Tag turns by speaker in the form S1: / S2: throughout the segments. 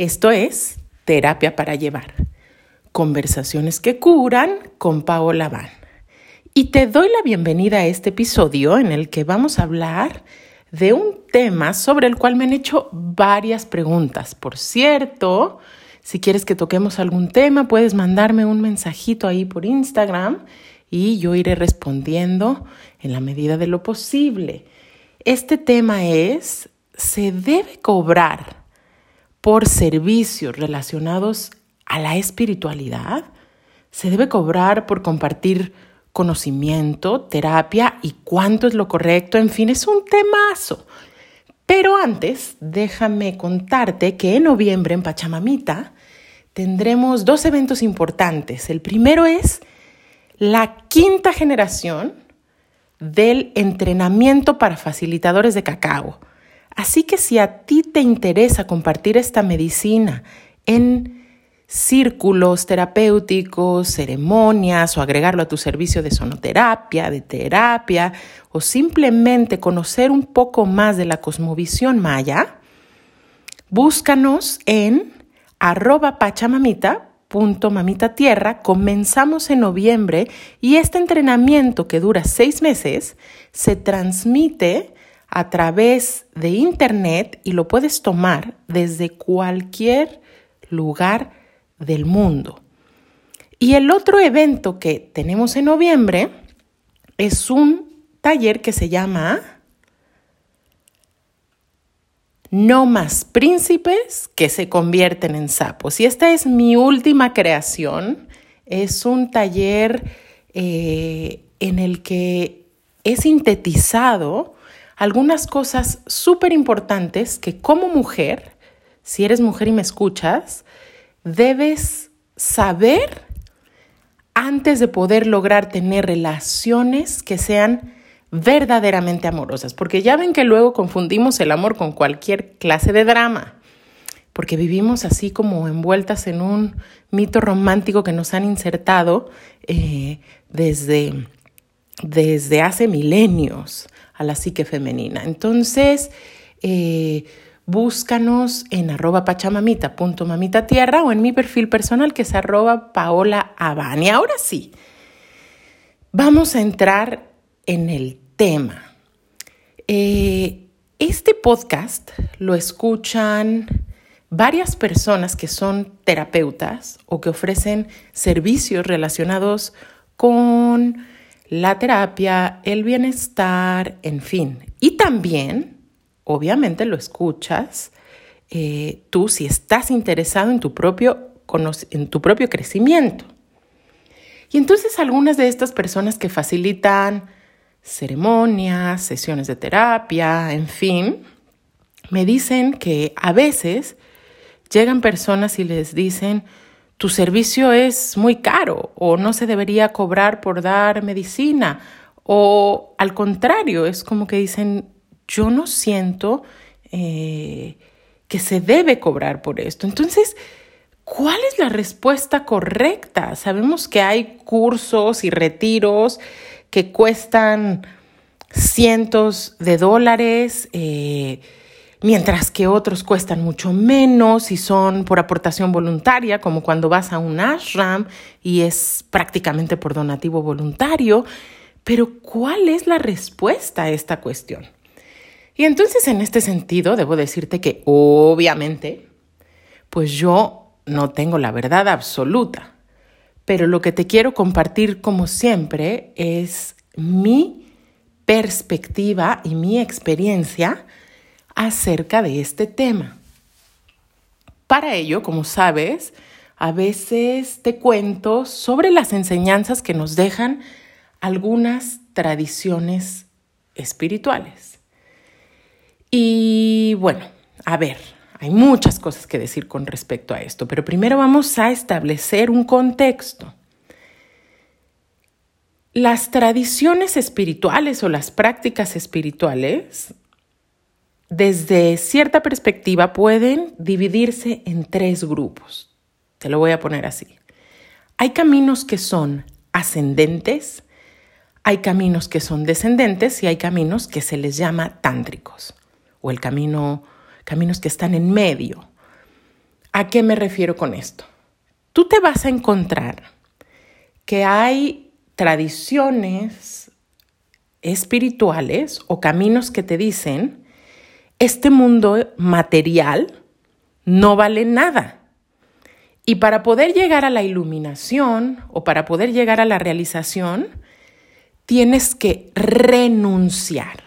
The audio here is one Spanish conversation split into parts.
S1: Esto es Terapia para Llevar. Conversaciones que curan con Paola Van. Y te doy la bienvenida a este episodio en el que vamos a hablar de un tema sobre el cual me han hecho varias preguntas. Por cierto, si quieres que toquemos algún tema, puedes mandarme un mensajito ahí por Instagram y yo iré respondiendo en la medida de lo posible. Este tema es, ¿se debe cobrar por servicios relacionados a la espiritualidad? ¿Se debe cobrar por compartir conocimiento, terapia y cuánto es lo correcto? En fin, es un temazo. Pero antes, déjame contarte que en noviembre en Pachamamita tendremos dos eventos importantes. El primero es la quinta generación del entrenamiento para facilitadores de cacao. Así que si a ti te interesa compartir esta medicina en círculos terapéuticos, ceremonias o agregarlo a tu servicio de sonoterapia, de terapia o simplemente conocer un poco más de la cosmovisión maya, búscanos en arroba pachamamita Mamita Tierra, comenzamos en noviembre y este entrenamiento que dura seis meses se transmite a través de internet y lo puedes tomar desde cualquier lugar del mundo. Y el otro evento que tenemos en noviembre es un taller que se llama no más príncipes que se convierten en sapos. Y esta es mi última creación. Es un taller eh, en el que he sintetizado algunas cosas súper importantes que como mujer, si eres mujer y me escuchas, debes saber antes de poder lograr tener relaciones que sean verdaderamente amorosas, porque ya ven que luego confundimos el amor con cualquier clase de drama, porque vivimos así como envueltas en un mito romántico que nos han insertado eh, desde, desde hace milenios a la psique femenina. Entonces, eh, búscanos en arroba tierra o en mi perfil personal que es arroba paola Y ahora sí, vamos a entrar en el tema. Eh, este podcast lo escuchan varias personas que son terapeutas o que ofrecen servicios relacionados con la terapia, el bienestar, en fin. Y también, obviamente, lo escuchas eh, tú si estás interesado en tu, propio, en tu propio crecimiento. Y entonces algunas de estas personas que facilitan ceremonias, sesiones de terapia, en fin, me dicen que a veces llegan personas y les dicen, tu servicio es muy caro o no se debería cobrar por dar medicina o al contrario, es como que dicen, yo no siento eh, que se debe cobrar por esto. Entonces, ¿cuál es la respuesta correcta? Sabemos que hay cursos y retiros que cuestan cientos de dólares, eh, mientras que otros cuestan mucho menos y son por aportación voluntaria, como cuando vas a un ashram y es prácticamente por donativo voluntario. Pero ¿cuál es la respuesta a esta cuestión? Y entonces en este sentido debo decirte que obviamente, pues yo no tengo la verdad absoluta pero lo que te quiero compartir como siempre es mi perspectiva y mi experiencia acerca de este tema. Para ello, como sabes, a veces te cuento sobre las enseñanzas que nos dejan algunas tradiciones espirituales. Y bueno, a ver, hay muchas cosas que decir con respecto a esto, pero primero vamos a establecer un contexto. Las tradiciones espirituales o las prácticas espirituales, desde cierta perspectiva, pueden dividirse en tres grupos. Te lo voy a poner así. Hay caminos que son ascendentes, hay caminos que son descendentes y hay caminos que se les llama tántricos o el camino caminos que están en medio. ¿A qué me refiero con esto? Tú te vas a encontrar que hay tradiciones espirituales o caminos que te dicen, este mundo material no vale nada. Y para poder llegar a la iluminación o para poder llegar a la realización, tienes que renunciar.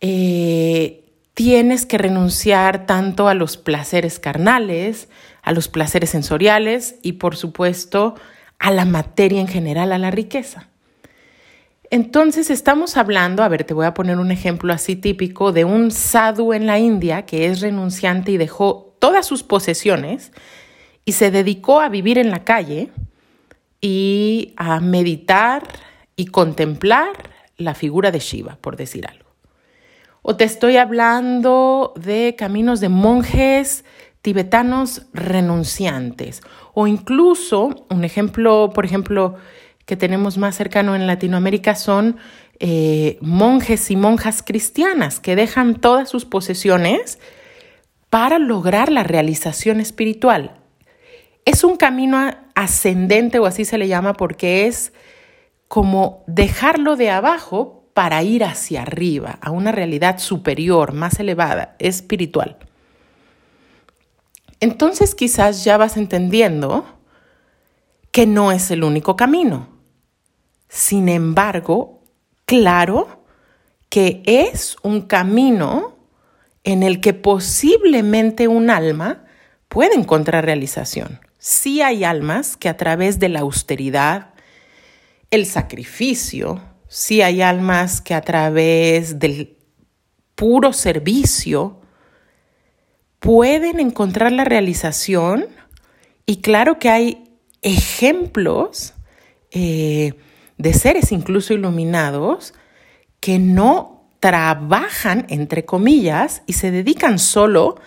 S1: Eh, tienes que renunciar tanto a los placeres carnales, a los placeres sensoriales y por supuesto a la materia en general, a la riqueza. Entonces estamos hablando, a ver, te voy a poner un ejemplo así típico de un sadhu en la India que es renunciante y dejó todas sus posesiones y se dedicó a vivir en la calle y a meditar y contemplar la figura de Shiva, por decir algo. O te estoy hablando de caminos de monjes tibetanos renunciantes. O incluso, un ejemplo, por ejemplo, que tenemos más cercano en Latinoamérica son eh, monjes y monjas cristianas que dejan todas sus posesiones para lograr la realización espiritual. Es un camino ascendente o así se le llama porque es como dejarlo de abajo para ir hacia arriba, a una realidad superior, más elevada, espiritual. Entonces quizás ya vas entendiendo que no es el único camino. Sin embargo, claro que es un camino en el que posiblemente un alma puede encontrar realización. Sí hay almas que a través de la austeridad, el sacrificio, sí hay almas que a través del puro servicio pueden encontrar la realización y claro que hay ejemplos eh, de seres incluso iluminados que no trabajan, entre comillas, y se dedican solo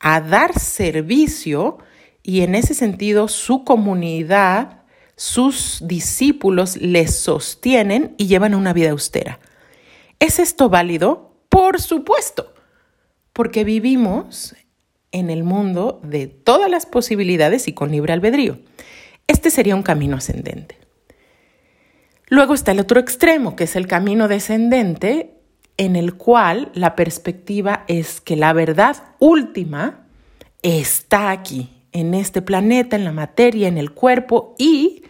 S1: a dar servicio y en ese sentido su comunidad sus discípulos les sostienen y llevan una vida austera. ¿Es esto válido? Por supuesto, porque vivimos en el mundo de todas las posibilidades y con libre albedrío. Este sería un camino ascendente. Luego está el otro extremo, que es el camino descendente, en el cual la perspectiva es que la verdad última está aquí, en este planeta, en la materia, en el cuerpo y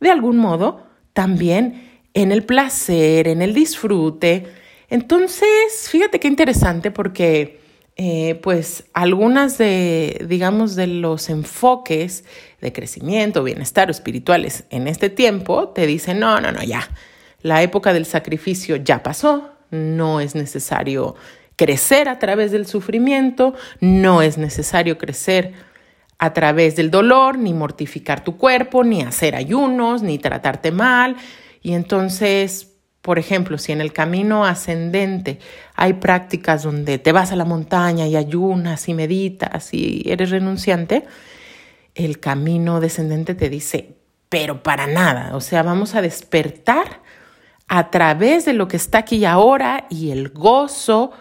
S1: de algún modo, también en el placer, en el disfrute. Entonces, fíjate qué interesante porque, eh, pues, algunas de, digamos, de los enfoques de crecimiento, bienestar espirituales en este tiempo te dicen, no, no, no, ya, la época del sacrificio ya pasó, no es necesario crecer a través del sufrimiento, no es necesario crecer a través del dolor, ni mortificar tu cuerpo, ni hacer ayunos, ni tratarte mal. Y entonces, por ejemplo, si en el camino ascendente hay prácticas donde te vas a la montaña y ayunas y meditas y eres renunciante, el camino descendente te dice, pero para nada, o sea, vamos a despertar a través de lo que está aquí y ahora y el gozo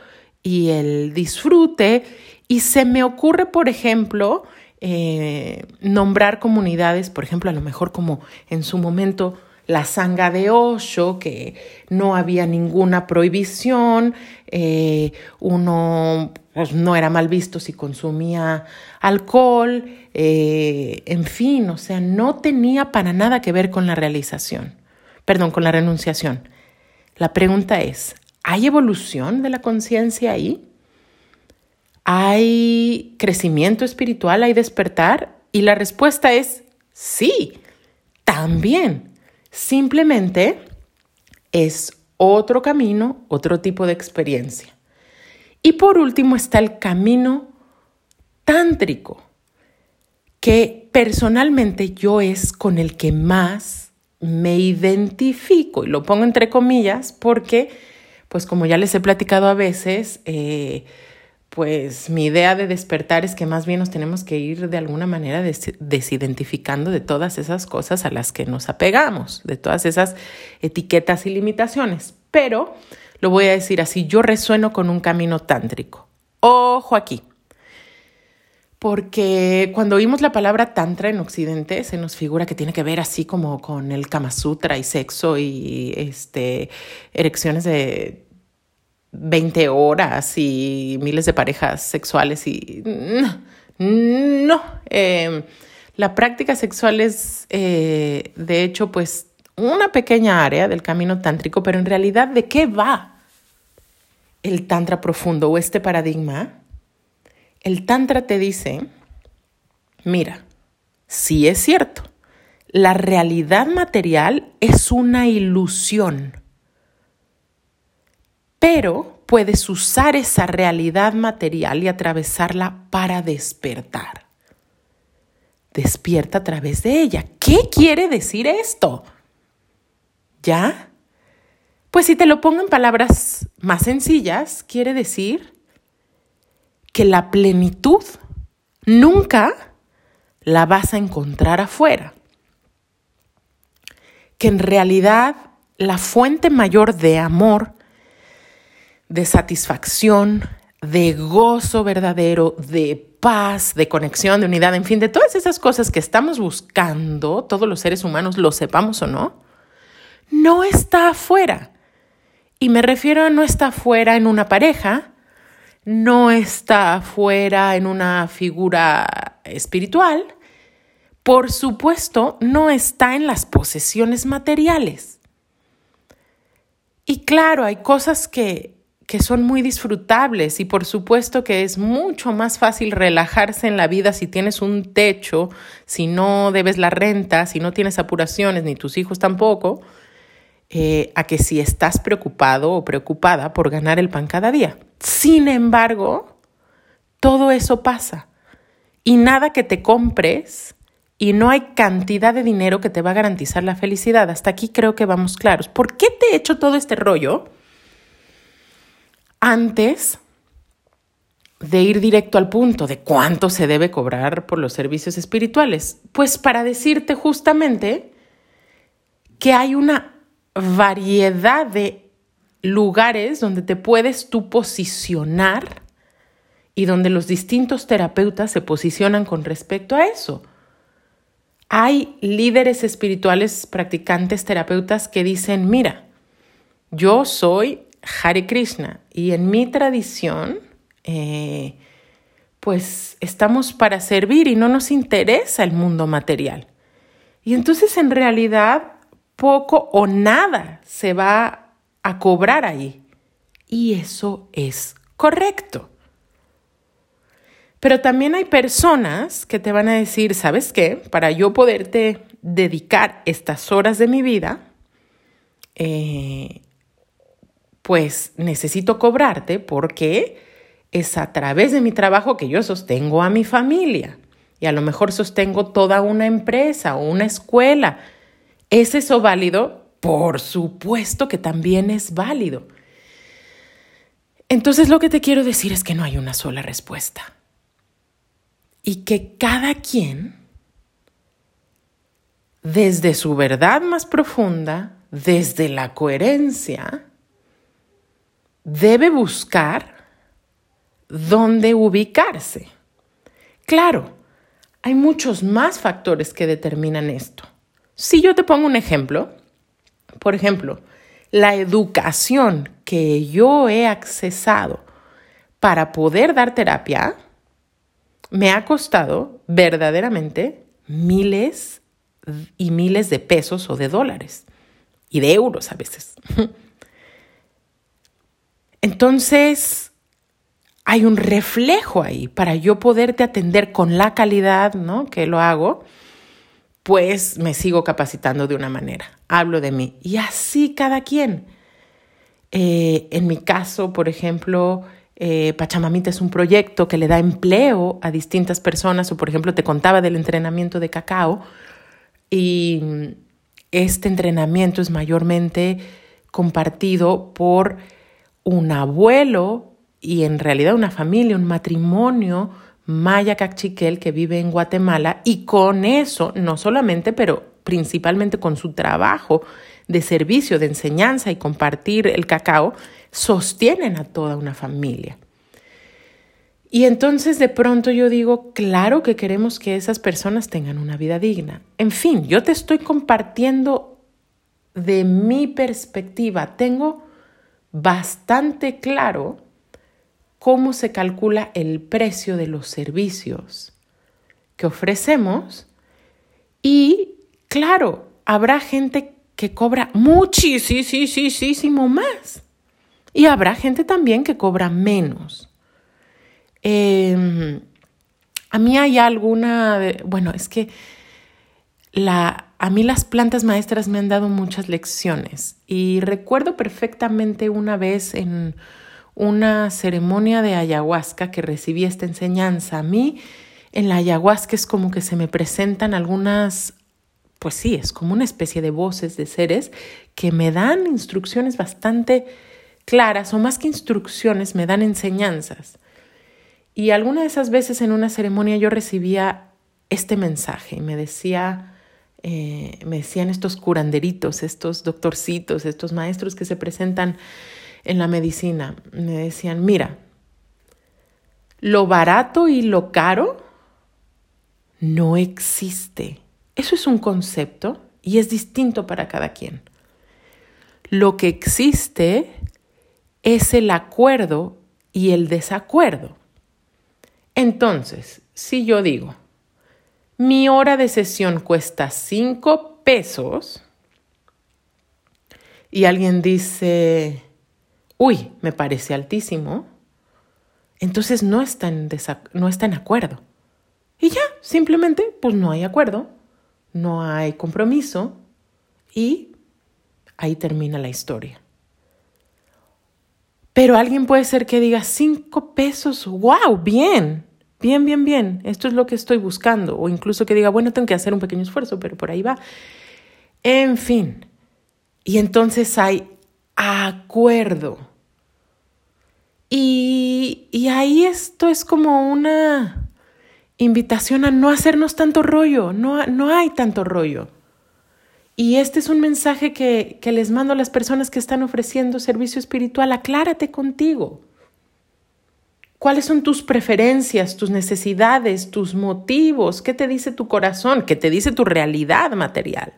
S1: y el disfrute. Y se me ocurre, por ejemplo, eh, nombrar comunidades, por ejemplo, a lo mejor como en su momento la sanga de Osho, que no había ninguna prohibición, eh, uno pues, no era mal visto si consumía alcohol, eh, en fin, o sea, no tenía para nada que ver con la realización, perdón, con la renunciación. La pregunta es, ¿hay evolución de la conciencia ahí? ¿Hay crecimiento espiritual? ¿Hay despertar? Y la respuesta es sí, también. Simplemente es otro camino, otro tipo de experiencia. Y por último está el camino tántrico, que personalmente yo es con el que más me identifico, y lo pongo entre comillas porque, pues como ya les he platicado a veces, eh, pues mi idea de despertar es que más bien nos tenemos que ir de alguna manera desidentificando de todas esas cosas a las que nos apegamos, de todas esas etiquetas y limitaciones. Pero lo voy a decir así, yo resueno con un camino tántrico. Ojo aquí. porque cuando oímos la palabra tantra en Occidente se nos figura que tiene que ver así como con el Kama Sutra y sexo y este, erecciones de 20 horas y miles de parejas sexuales y no, em, la práctica sexual es eh, de hecho pues una pequeña área del camino tántrico, pero en realidad ¿de qué va el tantra profundo o este paradigma? El Tantra te dice, mira, sí es cierto, la realidad material es una ilusión, pero puedes usar esa realidad material y atravesarla para despertar. Despierta a través de ella. ¿Qué quiere decir esto? ¿Ya? Pues si te lo pongo en palabras más sencillas, quiere decir que la plenitud nunca la vas a encontrar afuera. Que en realidad la fuente mayor de amor, de satisfacción, de gozo verdadero, de paz, de conexión, de unidad, en fin, de todas esas cosas que estamos buscando, todos los seres humanos, lo sepamos o no, no está afuera. Y me refiero a no está afuera en una pareja, no está fuera en una figura espiritual, por supuesto, no está en las posesiones materiales. Y claro, hay cosas que, que son muy disfrutables y por supuesto que es mucho más fácil relajarse en la vida si tienes un techo, si no debes la renta, si no tienes apuraciones, ni tus hijos tampoco, eh, a que si estás preocupado o preocupada por ganar el pan cada día. Sin embargo, todo eso pasa y nada que te compres y no hay cantidad de dinero que te va a garantizar la felicidad. Hasta aquí creo que vamos claros. ¿Por qué te he hecho todo este rollo antes de ir directo al punto de cuánto se debe cobrar por los servicios espirituales? Pues para decirte justamente que hay una variedad de lugares donde te puedes tú posicionar y donde los distintos terapeutas se posicionan con respecto a eso. Hay líderes espirituales, practicantes, terapeutas que dicen, mira, yo soy Hare Krishna y en mi tradición, eh, pues estamos para servir y no nos interesa el mundo material. Y entonces en realidad poco o nada se va a cobrar ahí. Y eso es correcto. Pero también hay personas que te van a decir, ¿sabes qué? Para yo poderte dedicar estas horas de mi vida, eh, pues necesito cobrarte porque es a través de mi trabajo que yo sostengo a mi familia. Y a lo mejor sostengo toda una empresa o una escuela ¿Es eso válido? Por supuesto que también es válido. Entonces lo que te quiero decir es que no hay una sola respuesta. Y que cada quien, desde su verdad más profunda, desde la coherencia, debe buscar dónde ubicarse. Claro, hay muchos más factores que determinan esto. Si yo te pongo un ejemplo, por ejemplo, la educación que yo he accesado para poder dar terapia me ha costado verdaderamente miles y miles de pesos o de dólares y de euros a veces. Entonces, hay un reflejo ahí para yo poderte atender con la calidad, ¿no? Que lo hago pues me sigo capacitando de una manera. Hablo de mí. Y así cada quien. Eh, en mi caso, por ejemplo, eh, Pachamamita es un proyecto que le da empleo a distintas personas, o por ejemplo, te contaba del entrenamiento de cacao, y este entrenamiento es mayormente compartido por un abuelo y en realidad una familia, un matrimonio Maya Cachiquel, que vive en Guatemala, y con eso, no solamente, pero principalmente con su trabajo de servicio, de enseñanza y compartir el cacao, sostienen a toda una familia. Y entonces de pronto yo digo, claro que queremos que esas personas tengan una vida digna. En fin, yo te estoy compartiendo de mi perspectiva. Tengo bastante claro cómo se calcula el precio de los servicios que ofrecemos y claro, habrá gente que cobra muchísimo más y habrá gente también que cobra menos. Em, a mí hay alguna, bueno, es que la, a mí las plantas maestras me han dado muchas lecciones y recuerdo perfectamente una vez en una ceremonia de ayahuasca que recibí esta enseñanza. A mí en la ayahuasca es como que se me presentan algunas, pues sí, es como una especie de voces de seres que me dan instrucciones bastante claras o más que instrucciones, me dan enseñanzas. Y alguna de esas veces en una ceremonia yo recibía este mensaje y me decía, eh, me decían estos curanderitos, estos doctorcitos, estos maestros que se presentan en la medicina, me decían, mira, lo barato y lo caro no existe. Eso es un concepto y es distinto para cada quien. Lo que existe es el acuerdo y el desacuerdo. Entonces, si yo digo, mi hora de sesión cuesta cinco pesos y alguien dice, uy, me parece altísimo, entonces no está en, no en acuerdo. Y ya, simplemente, pues no hay acuerdo, no hay compromiso y ahí termina la historia. Pero alguien puede ser que diga cinco pesos, wow, bien, bien, bien, bien, esto es lo que estoy buscando. O incluso que diga, bueno, tengo que hacer un pequeño esfuerzo, pero por ahí va. En fin. Y entonces hay acuerdo. Y, y ahí esto es como una invitación a no hacernos tanto rollo, no, no hay tanto rollo. Y este es un mensaje que, que les mando a las personas que están ofreciendo servicio espiritual. Aclárate contigo. ¿Cuáles son tus preferencias, tus necesidades, tus motivos? ¿Qué te dice tu corazón? ¿Qué te dice tu realidad material?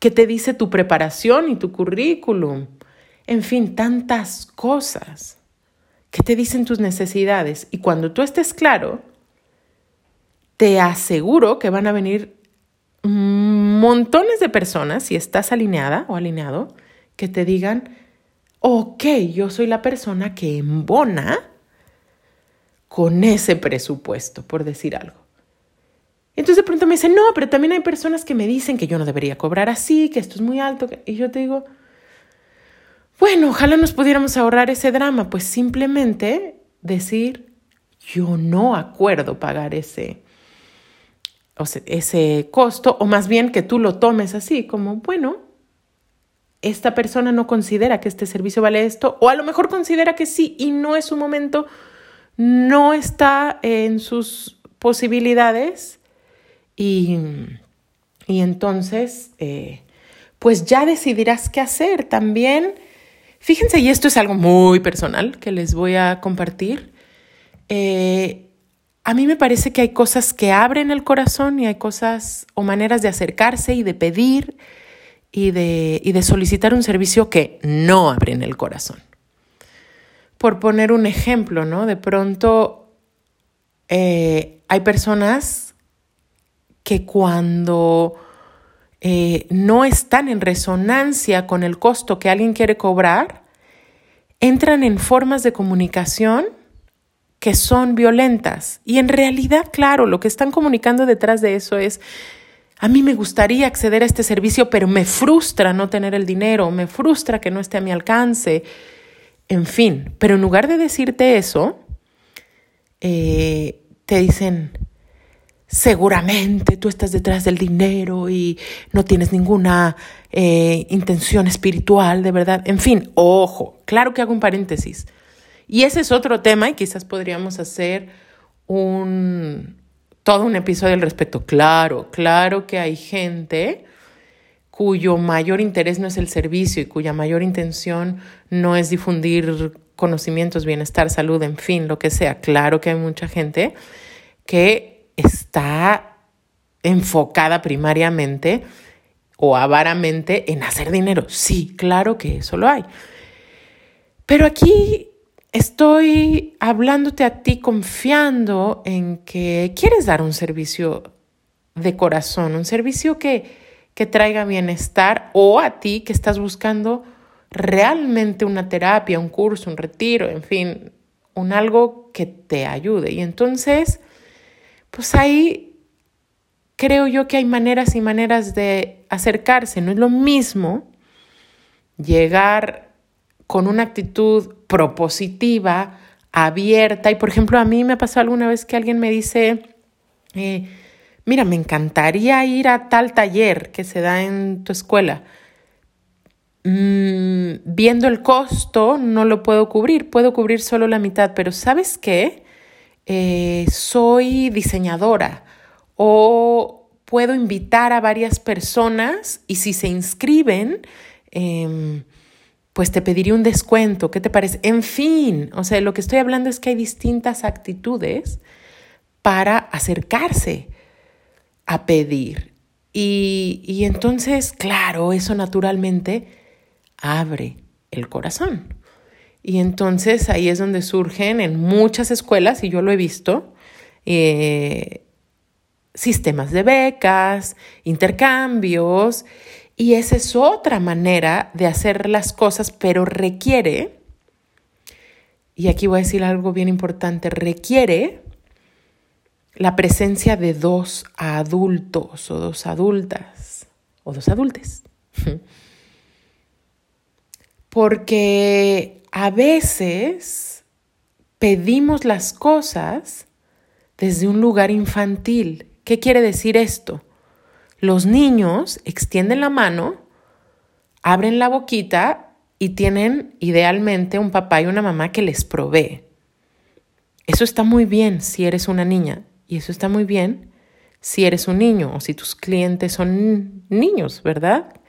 S1: ¿Qué te dice tu preparación y tu currículum? En fin, tantas cosas. ¿Qué te dicen tus necesidades? Y cuando tú estés claro, te aseguro que van a venir montones de personas, si estás alineada o alineado, que te digan, ok, yo soy la persona que embona con ese presupuesto, por decir algo. Entonces de pronto me dicen, no, pero también hay personas que me dicen que yo no debería cobrar así, que esto es muy alto. Y yo te digo, bueno, ojalá nos pudiéramos ahorrar ese drama, pues simplemente decir, yo no acuerdo pagar ese, ese costo, o más bien que tú lo tomes así, como, bueno, esta persona no considera que este servicio vale esto, o a lo mejor considera que sí y no es su momento, no está en sus posibilidades y, y entonces, eh, pues ya decidirás qué hacer también. Fíjense, y esto es algo muy personal que les voy a compartir. Eh, a mí me parece que hay cosas que abren el corazón y hay cosas o maneras de acercarse y de pedir y de, y de solicitar un servicio que no abren el corazón. Por poner un ejemplo, ¿no? De pronto eh, hay personas que cuando eh, no están en resonancia con el costo que alguien quiere cobrar, entran en formas de comunicación que son violentas. Y en realidad, claro, lo que están comunicando detrás de eso es, a mí me gustaría acceder a este servicio, pero me frustra no tener el dinero, me frustra que no esté a mi alcance, en fin. Pero en lugar de decirte eso, eh, te dicen, seguramente tú estás detrás del dinero y no tienes ninguna eh, intención espiritual, de verdad. En fin, ojo, claro que hago un paréntesis. Y ese es otro tema y quizás podríamos hacer un, todo un episodio al respecto. Claro, claro que hay gente cuyo mayor interés no es el servicio y cuya mayor intención no es difundir conocimientos, bienestar, salud, en fin, lo que sea. Claro que hay mucha gente que está enfocada primariamente o avaramente en hacer dinero. Sí, claro que eso lo hay. Pero aquí estoy hablándote a ti confiando en que quieres dar un servicio de corazón, un servicio que, que traiga bienestar o a ti que estás buscando realmente una terapia, un curso, un retiro, en fin, un algo que te ayude. Y entonces, pues ahí creo yo que hay maneras y maneras de acercarse. No es lo mismo llegar con una actitud propositiva, abierta. Y por ejemplo, a mí me pasó alguna vez que alguien me dice, eh, mira, me encantaría ir a tal taller que se da en tu escuela. Mm, viendo el costo, no lo puedo cubrir, puedo cubrir solo la mitad, pero ¿sabes qué? Eh, soy diseñadora o puedo invitar a varias personas y si se inscriben, em, pues te pediría un descuento, ¿qué te parece? En fin, o sea, lo que estoy hablando es que hay distintas actitudes para acercarse a pedir. Y, y entonces, claro, eso naturalmente abre el corazón. Y entonces ahí es donde surgen en muchas escuelas, y yo lo he visto, eh, sistemas de becas, intercambios, y esa es otra manera de hacer las cosas, pero requiere, y aquí voy a decir algo bien importante, requiere la presencia de dos adultos o dos adultas o dos adultes. Porque a veces pedimos las cosas desde un lugar infantil. ¿Qué quiere decir esto? Los niños extienden la mano, abren la boquita y tienen idealmente un papá y una mamá que les provee. Eso está muy bien si eres una niña y eso está muy bien si eres un niño o si tus clientes son niños, ¿verdad?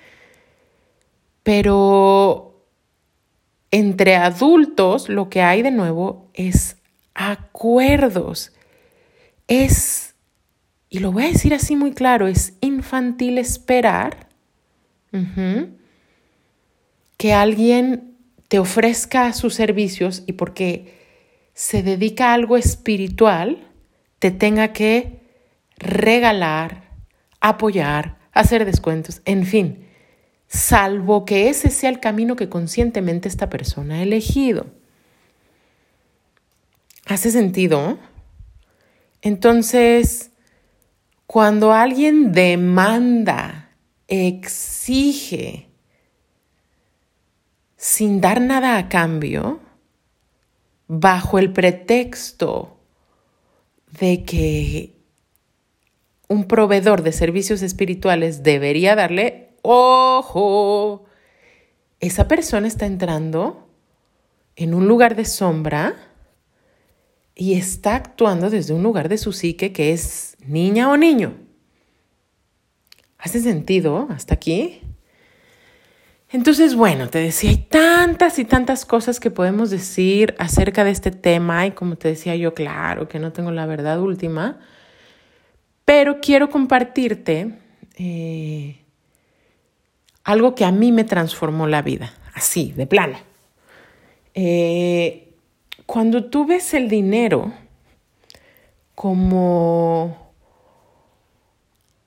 S1: Pero entre adultos lo que hay de nuevo es acuerdos. Es, y lo voy a decir así muy claro, es infantil esperar que alguien te ofrezca sus servicios y porque se dedica a algo espiritual, te tenga que regalar, apoyar, hacer descuentos, en fin salvo que ese sea el camino que conscientemente esta persona ha elegido. ¿Hace sentido? Entonces, cuando alguien demanda, exige, sin dar nada a cambio, bajo el pretexto de que un proveedor de servicios espirituales debería darle ojo, esa persona está entrando en un lugar de sombra y está actuando desde un lugar de su psique que es niña o niño. ¿Hace sentido hasta aquí? Entonces, bueno, te decía, hay tantas y tantas cosas que podemos decir acerca de este tema y como te decía yo, claro que no tengo la verdad última, pero quiero compartirte eh, algo que a mí me transformó la vida, así, de plano. Eh, cuando tú ves el dinero como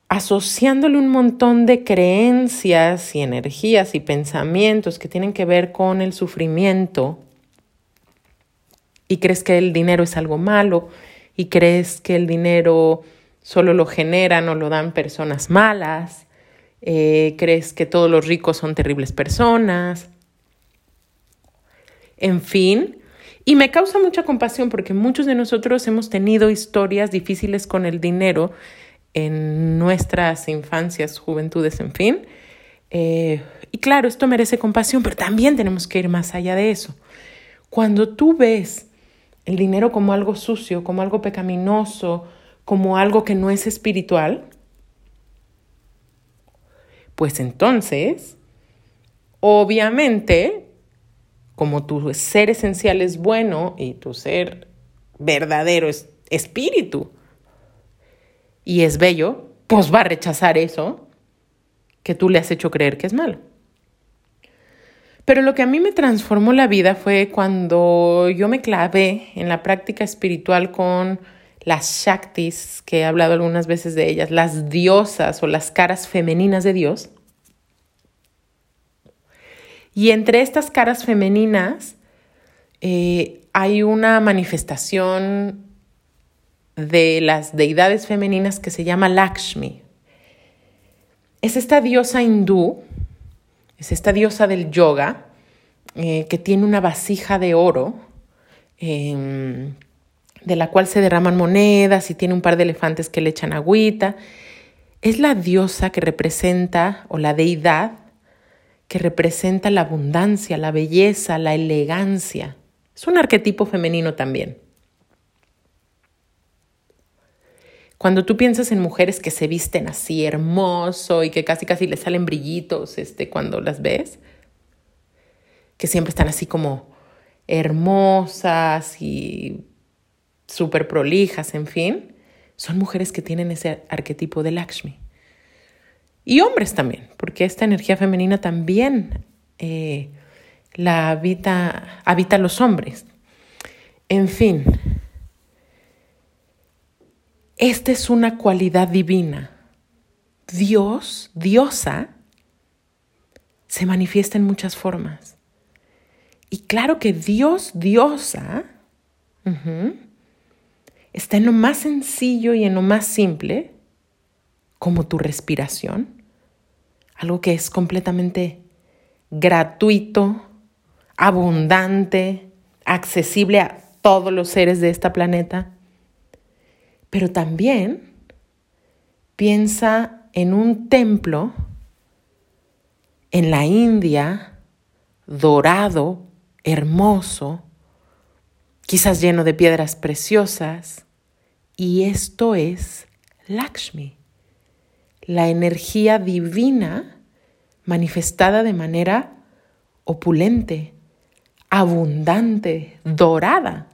S1: asociándole un montón de creencias y energías y pensamientos que tienen que ver con el sufrimiento y crees que el dinero es algo malo y crees que el dinero solo lo generan o lo dan personas malas eh, crees que todos los ricos son terribles personas, en fin. Y me causa mucha compasión porque muchos de nosotros hemos tenido historias difíciles con el dinero en nuestras infancias, juventudes, en fin. Eh, y claro, esto merece compasión, pero también tenemos que ir más allá de eso. Cuando tú ves el dinero como algo sucio, como algo pecaminoso, como algo que no es espiritual, pues entonces, obviamente, como tu ser esencial es bueno y tu ser verdadero es espíritu y es bello, pues va a rechazar eso que tú le has hecho creer que es malo. Pero lo que a mí me transformó la vida fue cuando yo me clavé en la práctica espiritual con las Shaktis, que he hablado algunas veces de ellas, las diosas o las caras femeninas de Dios. Y entre estas caras femeninas eh, hay una manifestación de las deidades femeninas que se llama Lakshmi. Es esta diosa hindú, es esta diosa del yoga, eh, que tiene una vasija de oro. Em, de la cual se derraman monedas y tiene un par de elefantes que le echan agüita. Es la diosa que representa, o la deidad, que representa la abundancia, la belleza, la elegancia. Es un arquetipo femenino también. Cuando tú piensas en mujeres que se visten así hermoso y que casi casi les salen brillitos este, cuando las ves, que siempre están así como hermosas y súper prolijas, en fin, son mujeres que tienen ese arquetipo de Lakshmi. Y hombres también, porque esta energía femenina también eh, la habita, habita los hombres. En fin, esta es una cualidad divina. Dios, diosa, se manifiesta en muchas formas. Y claro que Dios, diosa, está en lo más sencillo y en lo más simple, como tu respiración, algo que es completamente gratuito, abundante, accesible a todos los seres de esta planeta. Pero también piensa en un templo en la India, dorado, hermoso, quizás lleno de piedras preciosas, y esto es Lakshmi, la energía divina manifestada de manera opulente, abundante, dorada.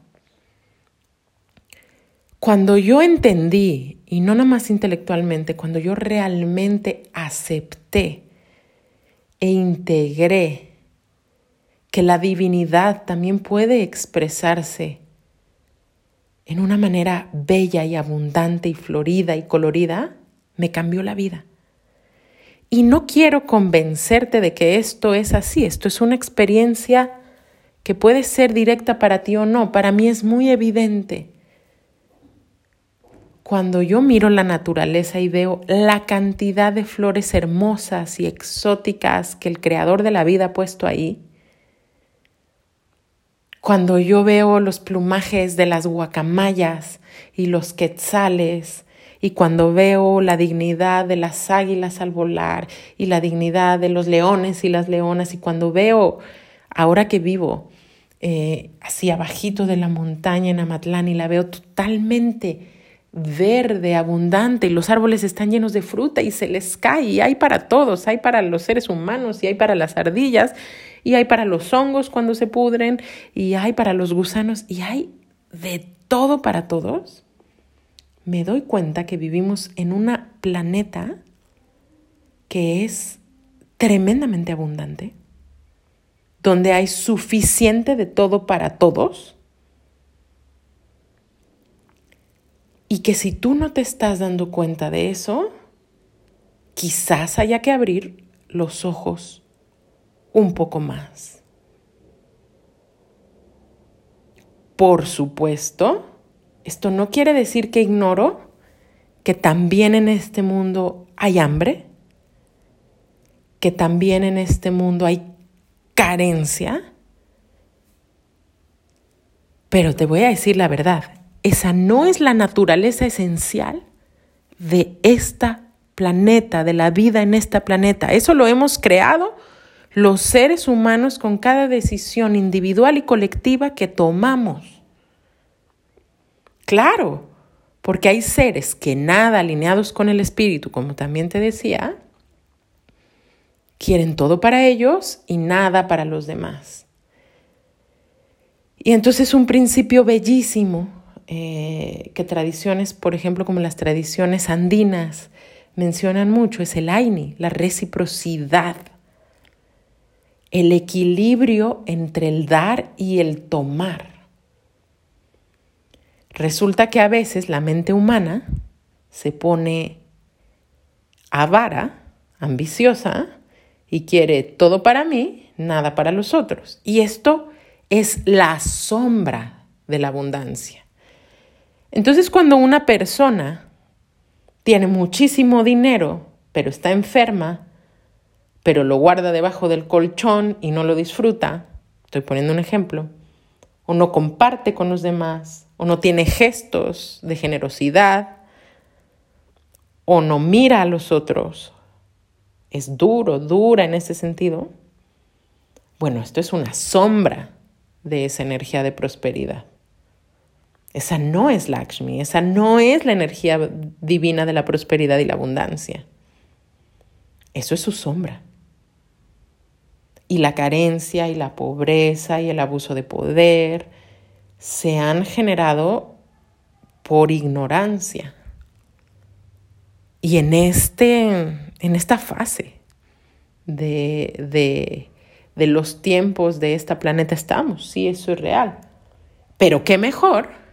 S1: Cuando yo entendí, y no nada más intelectualmente, cuando yo realmente acepté e integré que la divinidad también puede expresarse en una manera bella y abundante y florida y colorida, me cambió la vida. Y no quiero convencerte de que esto es así, esto es una experiencia que puede ser directa para ti o no, para mí es muy evidente. Cuando yo miro la naturaleza y veo la cantidad de flores hermosas y exóticas que el creador de la vida ha puesto ahí, cuando yo veo los plumajes de las guacamayas y los quetzales, y cuando veo la dignidad de las águilas al volar y la dignidad de los leones y las leonas, y cuando veo, ahora que vivo eh, así abajito de la montaña en Amatlán y la veo totalmente verde, abundante, y los árboles están llenos de fruta y se les cae, y hay para todos, hay para los seres humanos y hay para las ardillas, y hay para los hongos cuando se pudren, y hay para los gusanos, y hay de todo para todos, me doy cuenta que vivimos en un planeta que es tremendamente abundante, donde hay suficiente de todo para todos, y que si tú no te estás dando cuenta de eso, quizás haya que abrir los ojos un poco más. Por supuesto, esto no quiere decir que ignoro que también en este mundo hay hambre, que también en este mundo hay carencia, pero te voy a decir la verdad, esa no es la naturaleza esencial de esta planeta, de la vida en esta planeta. Eso lo hemos creado los seres humanos con cada decisión individual y colectiva que tomamos. Claro, porque hay seres que nada alineados con el espíritu, como también te decía, quieren todo para ellos y nada para los demás. Y entonces un principio bellísimo eh, que tradiciones, por ejemplo, como las tradiciones andinas, mencionan mucho es el AINI, la reciprocidad, el equilibrio entre el dar y el tomar. Resulta que a veces la mente humana se pone avara, ambiciosa, y quiere todo para mí, nada para los otros. Y esto es la sombra de la abundancia. Entonces cuando una persona tiene muchísimo dinero, pero está enferma, pero lo guarda debajo del colchón y no lo disfruta, estoy poniendo un ejemplo, o no comparte con los demás, o no tiene gestos de generosidad, o no mira a los otros, es duro, dura en ese sentido, bueno, esto es una sombra de esa energía de prosperidad. Esa no es Lakshmi, esa no es la energía divina de la prosperidad y la abundancia. Eso es su sombra. Y la carencia y la pobreza y el abuso de poder se han generado por ignorancia. Y en, este, en esta fase de, de, de los tiempos de este planeta estamos, sí, eso es real. Pero qué mejor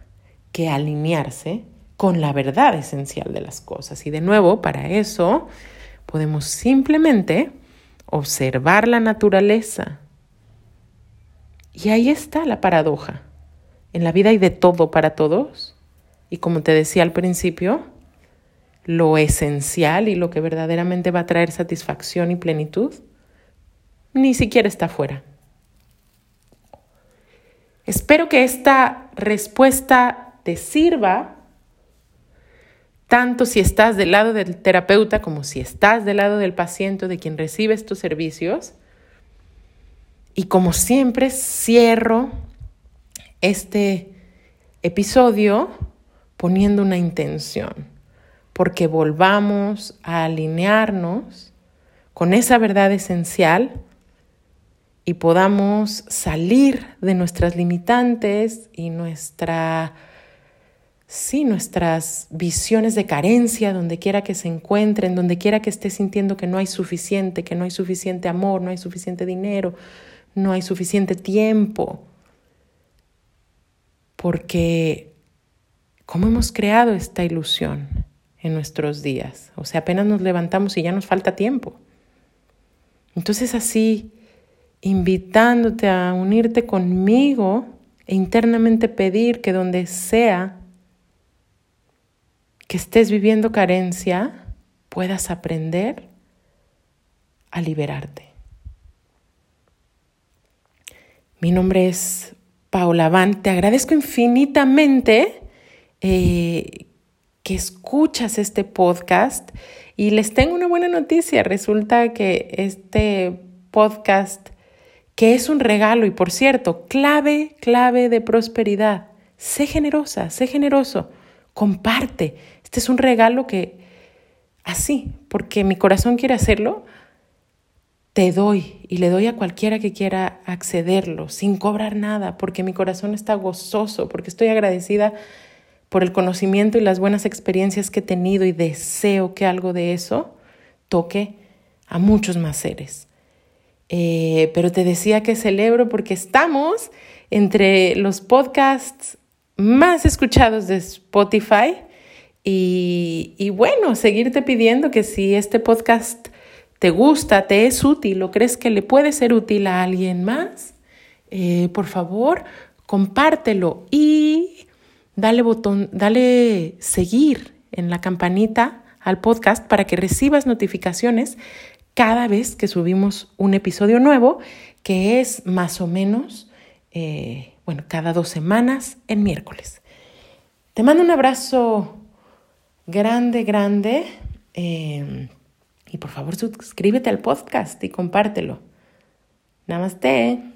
S1: que alinearse con la verdad esencial de las cosas. Y de nuevo, para eso podemos simplemente observar la naturaleza. Y ahí está la paradoja. En la vida hay de todo para todos. Y como te decía al principio, lo esencial y lo que verdaderamente va a traer satisfacción y plenitud ni siquiera está afuera. Espero que esta respuesta te sirva, tanto si estás del lado del terapeuta como si estás del lado del paciente de quien recibe estos servicios. Y como siempre, cierro este episodio poniendo una intención, porque volvamos a alinearnos con esa verdad esencial y podamos salir de nuestras limitantes y nuestra sí, nuestras visiones de carencia, donde quiera que se encuentren, donde quiera que esté sintiendo que no hay suficiente, que no hay suficiente amor, no hay suficiente dinero, no hay suficiente tiempo. Porque, ¿cómo hemos creado esta ilusión en nuestros días? O sea, apenas nos levantamos y ya nos falta tiempo. Entonces así, invitándote a unirte conmigo e internamente pedir que donde sea que estés viviendo carencia, puedas aprender a liberarte. Mi nombre es Paula Van. Te agradezco infinitamente eh, que escuchas este podcast y les tengo una buena noticia. Resulta que este podcast, que es un regalo y por cierto, clave, clave de prosperidad, sé generosa, sé generoso, comparte este es un regalo que así, porque mi corazón quiere hacerlo, te doy y le doy a cualquiera que quiera accederlo sin cobrar nada, porque mi corazón está gozoso, porque estoy agradecida por el conocimiento y las buenas experiencias que he tenido y deseo que algo de eso toque a muchos más seres. Eh, pero te decía que celebro porque estamos entre los podcasts más escuchados de Spotify y, bueno, seguirte pidiendo que si este podcast te gusta, te es útil o crees que le puede ser útil a alguien más, eh, por favor, compártelo y dale botón, dale seguir en la campanita al podcast para que recibas notificaciones cada vez que subimos un episodio nuevo, que es más o menos, eh, bueno, cada dos semanas en miércoles. Te mando un abrazo grande, grande. Em, y por favor suscríbete al podcast y compártelo. Namaste.